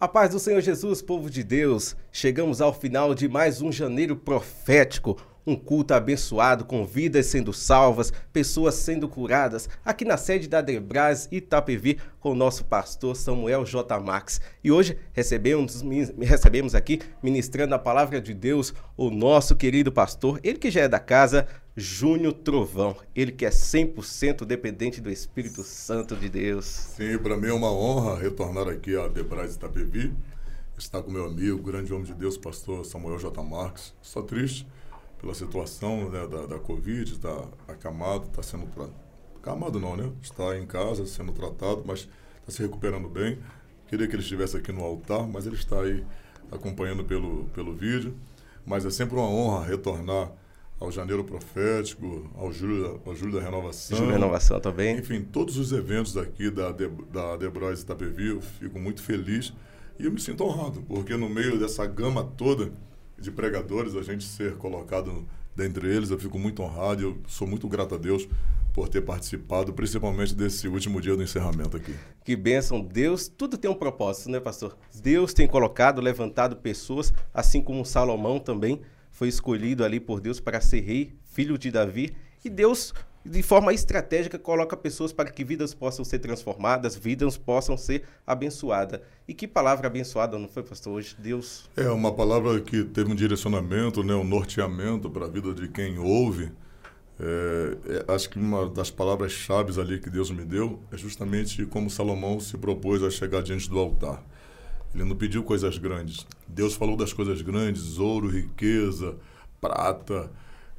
A paz do Senhor Jesus, povo de Deus. Chegamos ao final de mais um janeiro profético, um culto abençoado com vidas sendo salvas, pessoas sendo curadas, aqui na sede da Debras Itapevi com o nosso pastor Samuel J. Max. E hoje recebemos, recebemos aqui, ministrando a palavra de Deus, o nosso querido pastor, ele que já é da casa, Júnior Trovão, ele que é 100% dependente do Espírito Santo de Deus. Sim, para mim é uma honra retornar aqui a Debrais Itapevi, estar com meu amigo, grande homem de Deus, pastor Samuel J. Marques. Só triste pela situação né, da, da Covid, está acamado, está sendo tratado. Acamado não, né? Está em casa sendo tratado, mas está se recuperando bem. Queria que ele estivesse aqui no altar, mas ele está aí acompanhando pelo, pelo vídeo. Mas é sempre uma honra retornar ao Janeiro Profético, ao Júlio, ao Júlio da Renovação. Júlio da Renovação também. Enfim, todos os eventos aqui da, De, da Debrois Itapevi, eu fico muito feliz e eu me sinto honrado, porque no meio dessa gama toda de pregadores, a gente ser colocado dentre eles, eu fico muito honrado e eu sou muito grato a Deus por ter participado, principalmente desse último dia do encerramento aqui. Que bênção. Deus, tudo tem um propósito, né, pastor? Deus tem colocado, levantado pessoas, assim como Salomão também, foi escolhido ali por Deus para ser rei, filho de Davi, e Deus de forma estratégica coloca pessoas para que vidas possam ser transformadas, vidas possam ser abençoadas. E que palavra abençoada, não foi, pastor? Hoje, Deus. É uma palavra que teve um direcionamento, né, um norteamento para a vida de quem ouve. É, é, acho que uma das palavras-chave ali que Deus me deu é justamente como Salomão se propôs a chegar diante do altar. Ele não pediu coisas grandes. Deus falou das coisas grandes, ouro, riqueza, prata,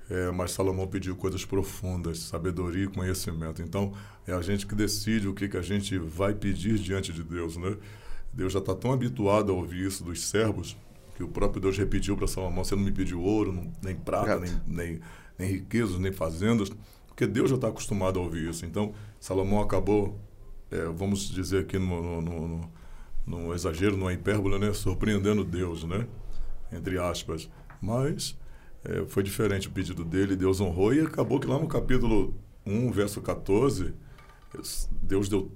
é, mas Salomão pediu coisas profundas, sabedoria e conhecimento. Então, é a gente que decide o que, que a gente vai pedir diante de Deus, né? Deus já está tão habituado a ouvir isso dos servos que o próprio Deus repetiu para Salomão: você não me pediu ouro, nem prata, nem, nem, nem riquezas, nem fazendas, porque Deus já está acostumado a ouvir isso. Então, Salomão acabou, é, vamos dizer aqui no, no, no num exagero, numa hipérbole, né? surpreendendo Deus, né? entre aspas. Mas é, foi diferente o pedido dele, Deus honrou e acabou que lá no capítulo 1, verso 14, Deus deu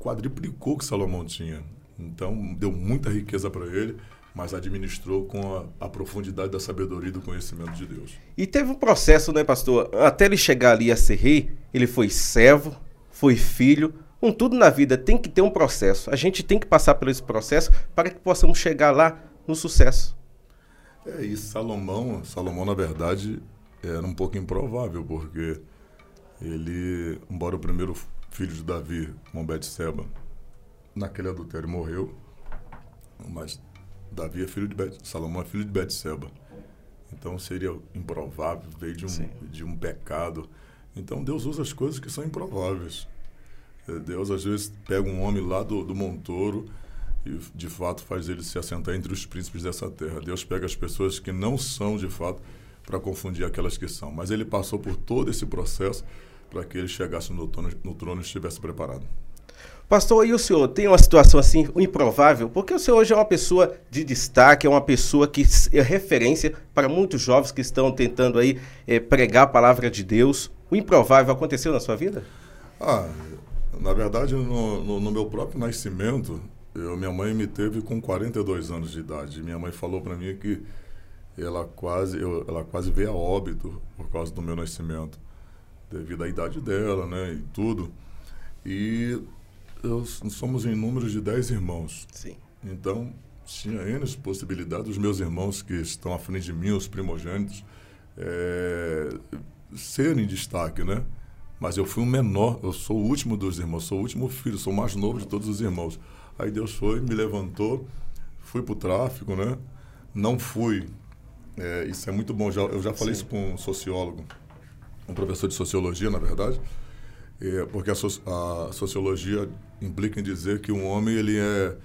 quadriplicou o que Salomão tinha. Então, deu muita riqueza para ele, mas administrou com a, a, profundidade da sabedoria e do conhecimento de Deus. E teve um processo, né, pastor? Até ele chegar ali a ser rei, ele foi servo, foi filho, com tudo na vida tem que ter um processo. A gente tem que passar por esse processo para que possamos chegar lá no sucesso. É, e Salomão, Salomão na verdade era um pouco improvável, porque ele, embora o primeiro filho de Davi, com Betseba, naquele adultério morreu, mas Davi é filho de Bet, Salomão é filho de Betseba. Então seria improvável, veio de um, de um pecado. Então Deus usa as coisas que são improváveis. Deus às vezes pega um homem lá do, do Montouro e de fato faz ele se assentar entre os príncipes dessa terra. Deus pega as pessoas que não são de fato para confundir aquelas que são. Mas ele passou por todo esse processo para que ele chegasse no trono, no trono e estivesse preparado. Pastor, e o senhor tem uma situação assim improvável? Porque o senhor hoje é uma pessoa de destaque, é uma pessoa que é referência para muitos jovens que estão tentando aí é, pregar a palavra de Deus. O improvável aconteceu na sua vida? Ah, na verdade, no, no, no meu próprio nascimento, eu, minha mãe me teve com 42 anos de idade. Minha mãe falou para mim que ela quase, eu, ela quase veio a óbito por causa do meu nascimento, devido à idade dela, né, e tudo. E eu, somos em número de 10 irmãos. Sim. Então, tinha N possibilidades. Os meus irmãos que estão à frente de mim, os primogênitos, é, serem destaque, né? Mas eu fui o menor, eu sou o último dos irmãos, sou o último filho, sou o mais novo de todos os irmãos. Aí Deus foi, me levantou, fui para o tráfico, né? Não fui. É, isso é muito bom. Já, eu já falei Sim. isso com um sociólogo, um professor de sociologia, na verdade, é, porque a, so, a, sociologia implica em dizer que um homem ele é,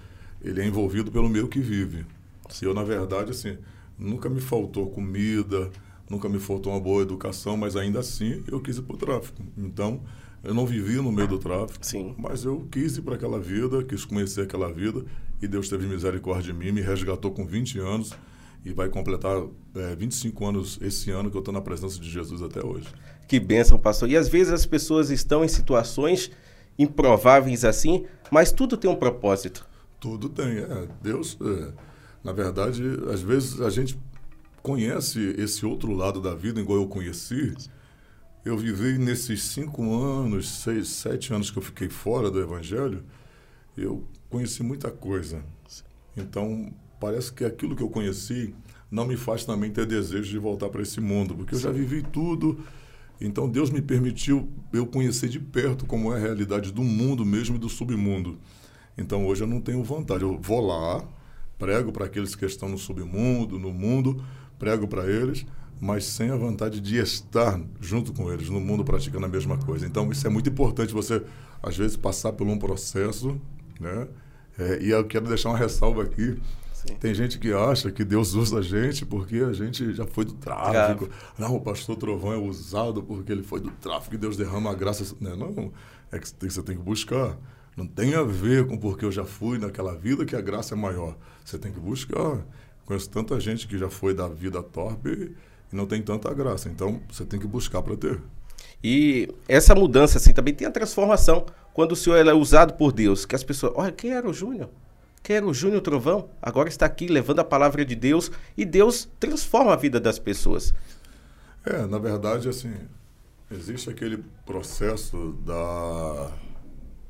ele é envolvido pelo meio que vive. Se eu, na verdade, assim, nunca me faltou comida, nunca me faltou uma boa educação, mas ainda assim eu quis ir para o tráfico. Então, eu não vivi no meio do tráfico, Sim. mas eu quis ir para aquela vida, quis conhecer aquela vida, e Deus teve misericórdia de mim, me resgatou com 20 anos, e vai completar é, 25 anos esse ano que eu estou na presença de Jesus até hoje. Que bênção, pastor. E às vezes as pessoas estão em situações improváveis assim, mas tudo tem um propósito. Tudo tem, é. Deus, é, na verdade, às vezes a gente conhece esse outro lado da vida, igual eu conheci. Eu vivi nesses cinco anos, seis, sete anos que eu fiquei fora do Evangelho, eu conheci muita coisa. Então, parece que aquilo que eu conheci não me faz também ter desejo de voltar para esse mundo, porque eu já vivi tudo. Então, Deus me permitiu eu conhecer de perto como é a realidade do mundo mesmo e do submundo. Então, hoje eu não tenho vontade. Eu vou lá, prego para aqueles que estão no submundo, no mundo, prego para eles, mas sem a vontade de estar junto com eles, no mundo praticando a mesma coisa. Então, isso é muito importante você, às vezes, passar por um processo, né? É, e eu quero deixar uma ressalva aqui. Sim. Tem gente que acha que Deus usa a gente porque a gente já foi do tráfico. Não, o pastor Trovão é usado porque ele foi do tráfico e Deus derrama a graça. Não, não é que você tem que buscar. Não tem a ver com porque eu já fui naquela vida que a graça é maior. Você tem que buscar. Conheço tanta gente que já foi da vida torpe e não tem tanta graça. Então, você tem que buscar para ter. E essa mudança, assim, também tem a transformação. Quando o Senhor é usado por Deus, que as pessoas, olha, quem era o Júnior? Quem era o Júnior Trovão? Agora está aqui levando a palavra de Deus e Deus transforma a vida das pessoas. É, na verdade, assim, existe aquele processo da,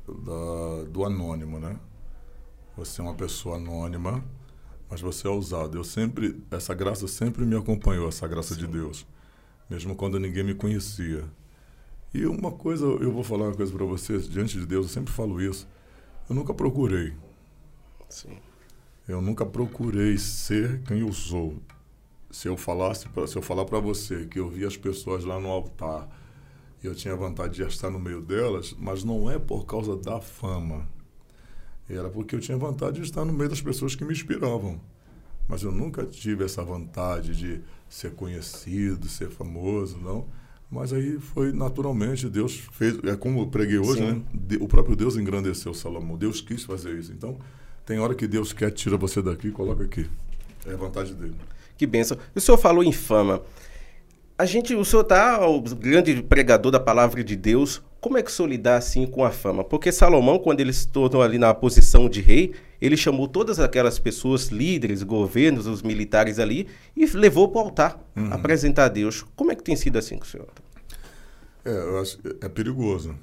da, do anônimo, né? Você é uma pessoa anônima, mas você é usado. Eu sempre, essa graça sempre me acompanhou, essa graça Sim. de Deus, mesmo quando ninguém me conhecia. E uma coisa, eu vou falar uma coisa para vocês, diante de Deus, eu sempre falo isso. Eu nunca procurei. Sim. Eu nunca procurei ser quem eu sou. Se eu falasse, pra, se eu falar para você que eu vi as pessoas lá no altar e eu tinha vontade de estar no meio delas, mas não é por causa da fama. Era porque eu tinha vontade de estar no meio das pessoas que me inspiravam. Mas eu nunca tive essa vontade de ser conhecido, ser famoso, não. Mas aí foi naturalmente, Deus fez, é como eu preguei hoje, Sim. né? O próprio Deus engrandeceu Salomão. Deus quis fazer isso. Então, tem hora que Deus quer tirar você daqui e coloca aqui. É a vontade dele. Que benção. O senhor falou em fama. A gente, o senhor tá o grande pregador da palavra de Deus. Como é que o senhor lidar assim com a fama? Porque Salomão, quando ele se tornou ali na posição de rei, ele chamou todas aquelas pessoas, líderes, governos, os militares ali, e levou para o altar, uhum. apresentar a Deus. Como é que tem sido assim com o senhor? É, eu acho, é perigoso.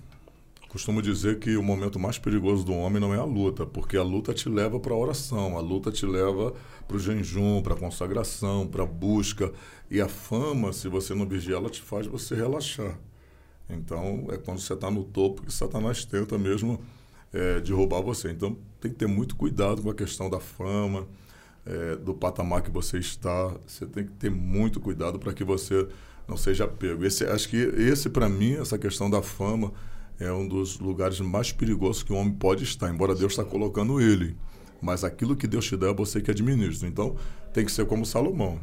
Costumo dizer que o momento mais perigoso do homem não é a luta, porque a luta te leva para a oração, a luta te leva para o jejum, para a consagração, para a busca. E a fama, se você não vigiar, ela te faz você relaxar. Então, é quando você está no topo que Satanás tenta mesmo é, derrubar você. Então, tem que ter muito cuidado com a questão da fama, é, do patamar que você está. Você tem que ter muito cuidado para que você não seja pego. Esse, acho que esse, para mim, essa questão da fama é um dos lugares mais perigosos que o homem pode estar, embora Deus está colocando ele. Mas aquilo que Deus te dá é você que administra. Então, tem que ser como Salomão.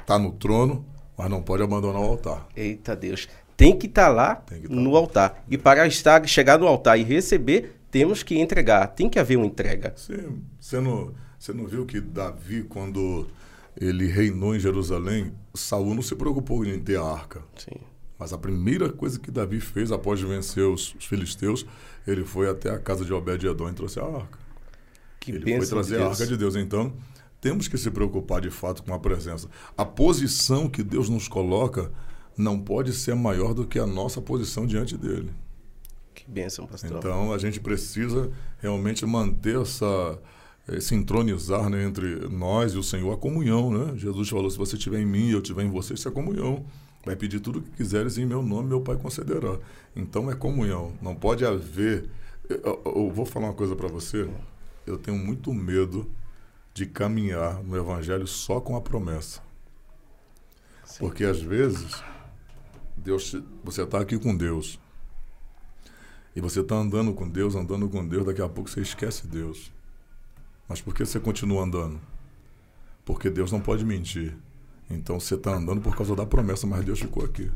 Está no trono, mas não pode abandonar o altar. Eita Deus. Tem que estar tá lá que tá no lá. altar. E para estar, chegar no altar e receber, temos que entregar, tem que haver uma entrega. Sim, você não, você não viu que Davi, quando ele reinou em Jerusalém, Saul não se preocupou em ter a arca. Sim. Mas a primeira coisa que Davi fez após vencer os, os filisteus, ele foi até a casa de Obed-edom e trouxe a arca. Que ele foi trazer de a arca de Deus. Então, temos que se preocupar de fato com a presença. A posição que Deus nos coloca não pode ser maior do que a nossa posição diante dele. Que bênção, pastor. Então, a gente precisa realmente manter essa se entronizar né, entre nós e o Senhor, a comunhão, né? Jesus falou, se você estiver em mim e eu estiver em você, isso é comunhão. Vai pedir tudo o que quiseres em meu nome, meu Pai concederá. Então é comunhão. Não pode haver... Eu, eu vou falar uma coisa para você. Eu tenho muito medo de caminhar no Evangelho só com a promessa. Sim. Porque às vezes Deus, você está aqui com Deus, e você está andando com Deus, andando com Deus, daqui a pouco você esquece Deus. Mas por que você continua andando? Porque Deus não pode mentir. Então você está andando por causa da promessa, mas Deus ficou aqui.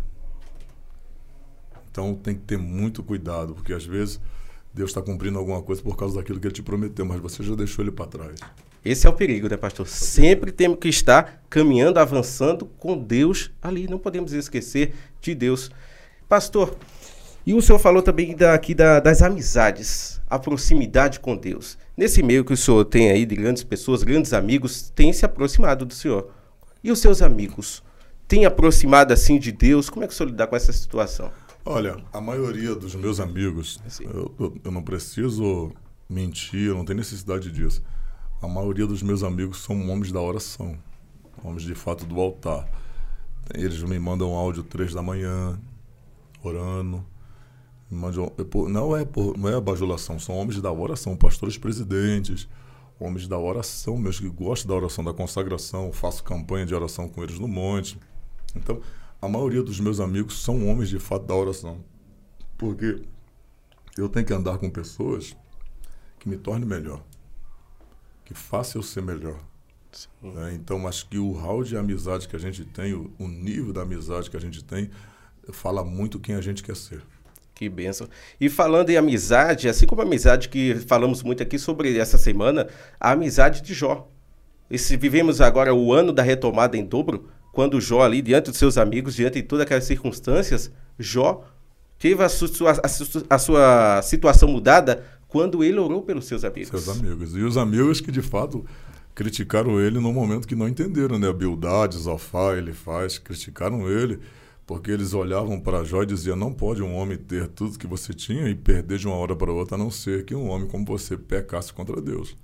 Então tem que ter muito cuidado, porque às vezes Deus está cumprindo alguma coisa por causa daquilo que Ele te prometeu, mas você já deixou Ele para trás. Esse é o perigo, né, pastor? Sempre temos que estar caminhando, avançando com Deus ali. Não podemos esquecer de Deus. Pastor, E o senhor falou também da, aqui da, das amizades, a proximidade com Deus. Nesse meio que o senhor tem aí de grandes pessoas, grandes amigos, tem se aproximado do senhor. E os seus amigos? Tem aproximado assim de Deus? Como é que o senhor lidar com essa situação? Olha, a maioria dos meus amigos, eu, eu, não preciso mentir, eu não tenho necessidade disso. A maioria dos meus amigos são homens da oração, homens de fato do altar. Eles me mandam áudio três da manhã, orando. Mandam, não é por, não é bajulação, são homens da oração, pastores presidentes, homens da oração, meus que gostam da oração, da consagração, faço campanha de oração com eles no monte. Então, a maioria dos meus amigos são homens de fato da oração. Porque eu tenho que andar com pessoas que me tornem melhor, que façam eu ser melhor. É, então, acho que o hall de amizade que a gente tem, o, o nível da amizade que a gente tem, fala muito quem a gente quer ser. Que benção. E falando em amizade, assim como a amizade que falamos muito aqui sobre essa semana, a amizade de Jó. E se vivemos agora o ano da retomada em dobro, quando Jó ali, diante dos seus amigos, diante de todas aquelas circunstâncias, Jó teve a sua, a, a sua situação mudada quando ele orou pelos seus amigos. Seus amigos. E os amigos que, de fato, criticaram ele no momento que não entenderam, né? A Bildade, Zofá, ele faz, criticaram ele, porque eles olhavam para Jó e diziam, não pode um homem ter tudo que você tinha e perder de uma hora para outra, a não ser que um homem como você pecasse contra Deus.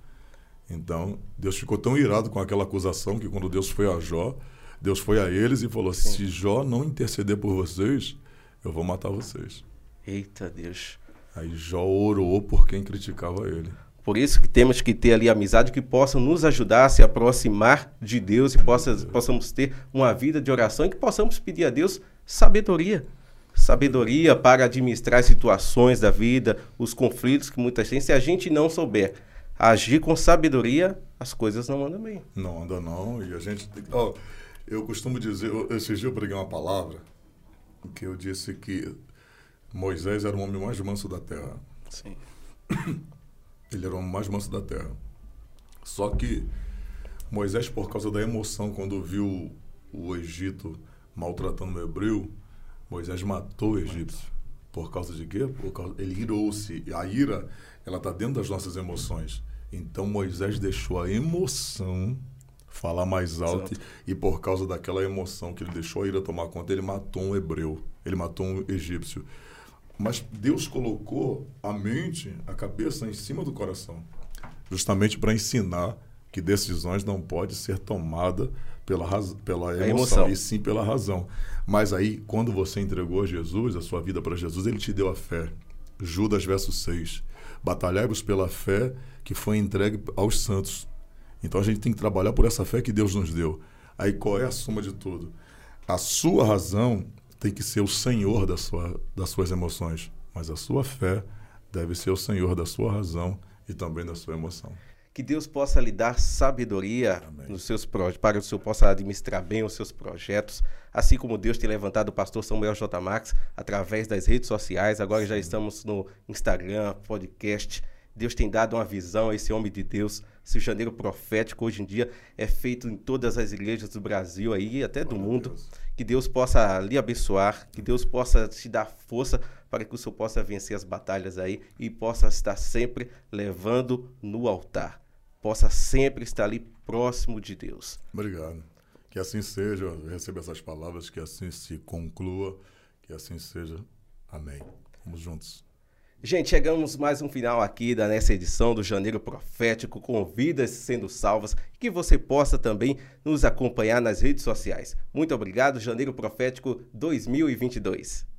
Então, Deus ficou tão irado com aquela acusação que quando Deus foi a Jó, Deus foi a eles e falou: Sim. se Jó não interceder por vocês, eu vou matar vocês. Eita Deus. Aí Jó orou por quem criticava ele. Por isso que temos que ter ali amizade que possam nos ajudar a se aproximar de Deus e possa, possamos ter uma vida de oração e que possamos pedir a Deus sabedoria. Sabedoria para administrar situações da vida, os conflitos que muitas têm. Se a gente não souber agir com sabedoria, as coisas não andam bem. Não andam não. E a gente. Oh, eu costumo dizer, esses dias eu preguei uma palavra que eu disse que Moisés era o homem mais manso da terra. Sim. Ele era o mais manso da terra. Só que Moisés, por causa da emoção, quando viu o Egito maltratando o hebreu, Moisés matou o egípcio. Por causa de quê? Por causa, ele irou-se. A ira, ela está dentro das nossas emoções. Então Moisés deixou a emoção falar mais alto. E, e, por causa daquela emoção que ele deixou a ira tomar conta, ele matou um hebreu, ele matou um egípcio. Mas Deus colocou a mente, a cabeça em cima do coração, justamente para ensinar que decisões não podem ser tomadas pela, raz... pela emoção, emoção, e sim pela razão. Mas aí, quando você entregou a Jesus, a sua vida para Jesus, ele te deu a fé. Judas verso 6. Batalhai-vos pela fé que foi entregue aos santos. Então a gente tem que trabalhar por essa fé que Deus nos deu. Aí qual é a suma de tudo? A sua razão tem que ser o senhor da sua, das suas emoções, mas a sua fé deve ser o senhor da sua razão e também da sua emoção. Que Deus possa lhe dar sabedoria nos seus para que o senhor possa administrar bem os seus projetos, assim como Deus tem levantado o pastor Samuel J. Max através das redes sociais. Agora Sim. já estamos no Instagram, podcast. Deus tem dado uma visão a esse homem de Deus. Se o janeiro profético hoje em dia é feito em todas as igrejas do Brasil aí, até do mundo. Deus. Que Deus possa lhe abençoar, que Deus possa te dar força para que o Senhor possa vencer as batalhas aí e possa estar sempre levando no altar. Possa sempre estar ali próximo de Deus. Obrigado. Que assim seja, eu recebo essas palavras, que assim se conclua, que assim seja. Amém. Vamos juntos. Gente, chegamos mais um final aqui da nessa edição do Janeiro Profético com vidas sendo salvas que você possa também nos acompanhar nas redes sociais. Muito obrigado, Janeiro Profético 2022.